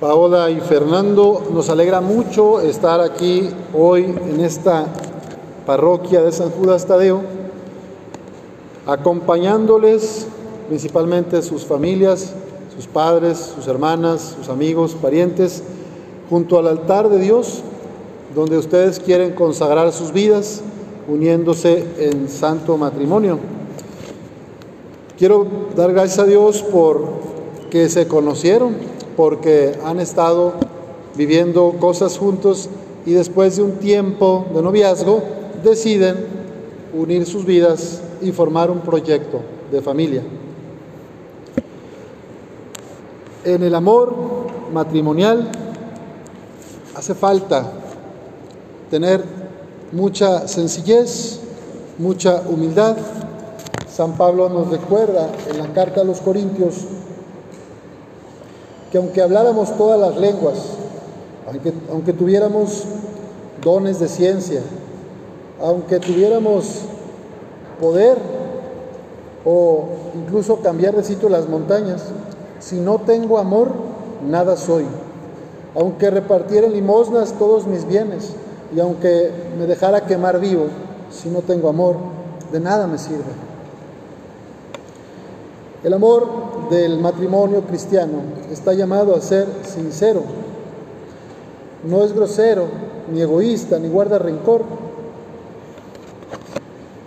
Paola y Fernando, nos alegra mucho estar aquí hoy en esta parroquia de San Judas Tadeo, acompañándoles principalmente sus familias, sus padres, sus hermanas, sus amigos, parientes, junto al altar de Dios, donde ustedes quieren consagrar sus vidas uniéndose en santo matrimonio. Quiero dar gracias a Dios por que se conocieron, porque han estado viviendo cosas juntos y después de un tiempo de noviazgo deciden unir sus vidas y formar un proyecto de familia. En el amor matrimonial hace falta tener mucha sencillez, mucha humildad. San Pablo nos recuerda en la carta a los Corintios que aunque habláramos todas las lenguas, aunque, aunque tuviéramos dones de ciencia, aunque tuviéramos poder o incluso cambiar de sitio las montañas, si no tengo amor, nada soy. Aunque repartiera limosnas todos mis bienes y aunque me dejara quemar vivo, si no tengo amor, de nada me sirve. El amor del matrimonio cristiano está llamado a ser sincero. No es grosero, ni egoísta, ni guarda rencor.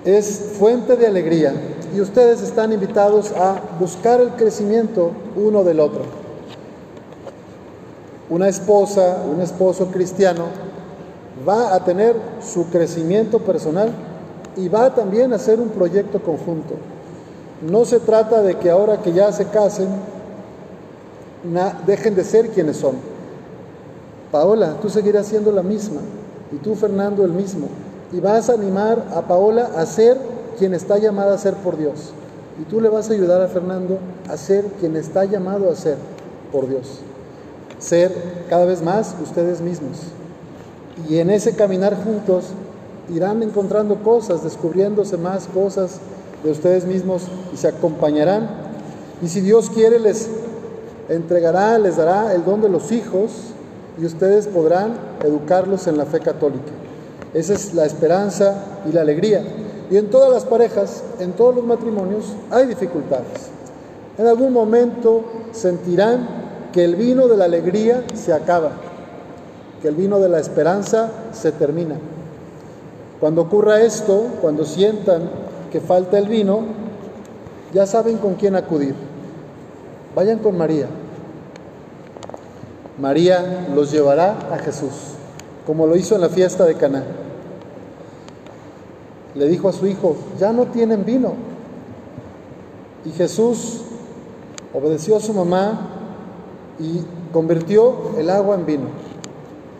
Es fuente de alegría y ustedes están invitados a buscar el crecimiento uno del otro. Una esposa, un esposo cristiano va a tener su crecimiento personal y va también a hacer un proyecto conjunto. No se trata de que ahora que ya se casen, dejen de ser quienes son. Paola, tú seguirás siendo la misma y tú, Fernando, el mismo. Y vas a animar a Paola a ser quien está llamada a ser por Dios. Y tú le vas a ayudar a Fernando a ser quien está llamado a ser por Dios. Ser cada vez más ustedes mismos. Y en ese caminar juntos irán encontrando cosas, descubriéndose más cosas de ustedes mismos y se acompañarán. Y si Dios quiere, les entregará, les dará el don de los hijos y ustedes podrán educarlos en la fe católica. Esa es la esperanza y la alegría. Y en todas las parejas, en todos los matrimonios, hay dificultades. En algún momento sentirán que el vino de la alegría se acaba, que el vino de la esperanza se termina. Cuando ocurra esto, cuando sientan que falta el vino, ya saben con quién acudir. Vayan con María. María los llevará a Jesús, como lo hizo en la fiesta de Caná. Le dijo a su hijo, ya no tienen vino. Y Jesús obedeció a su mamá y convirtió el agua en vino.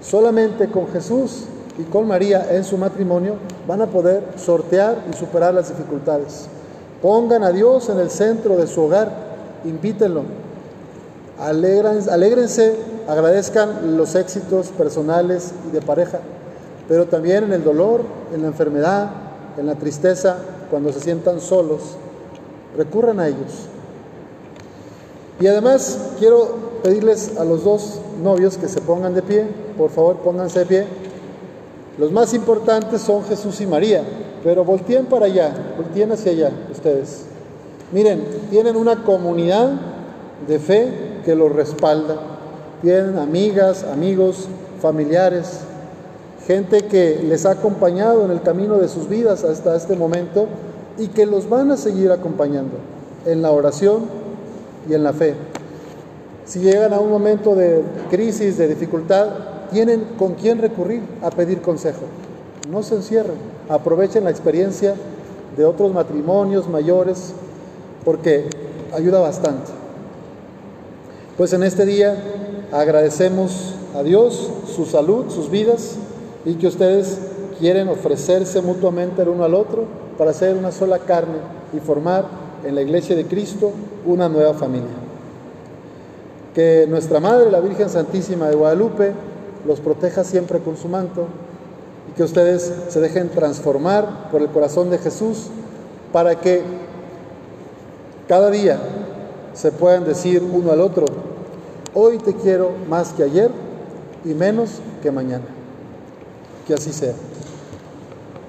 Solamente con Jesús y con María en su matrimonio van a poder sortear y superar las dificultades. Pongan a Dios en el centro de su hogar, invítenlo, alégrense, agradezcan los éxitos personales y de pareja, pero también en el dolor, en la enfermedad, en la tristeza, cuando se sientan solos, recurran a ellos. Y además quiero pedirles a los dos novios que se pongan de pie, por favor pónganse de pie. Los más importantes son Jesús y María, pero volteen para allá, volteen hacia allá ustedes. Miren, tienen una comunidad de fe que los respalda. Tienen amigas, amigos, familiares, gente que les ha acompañado en el camino de sus vidas hasta este momento y que los van a seguir acompañando en la oración y en la fe. Si llegan a un momento de crisis, de dificultad, tienen con quién recurrir a pedir consejo. No se encierren, aprovechen la experiencia de otros matrimonios mayores porque ayuda bastante. Pues en este día agradecemos a Dios su salud, sus vidas y que ustedes quieren ofrecerse mutuamente el uno al otro para ser una sola carne y formar en la iglesia de Cristo una nueva familia. Que nuestra Madre, la Virgen Santísima de Guadalupe, los proteja siempre con su manto y que ustedes se dejen transformar por el corazón de Jesús para que cada día se puedan decir uno al otro, Hoy te quiero más que ayer y menos que mañana. Que así sea.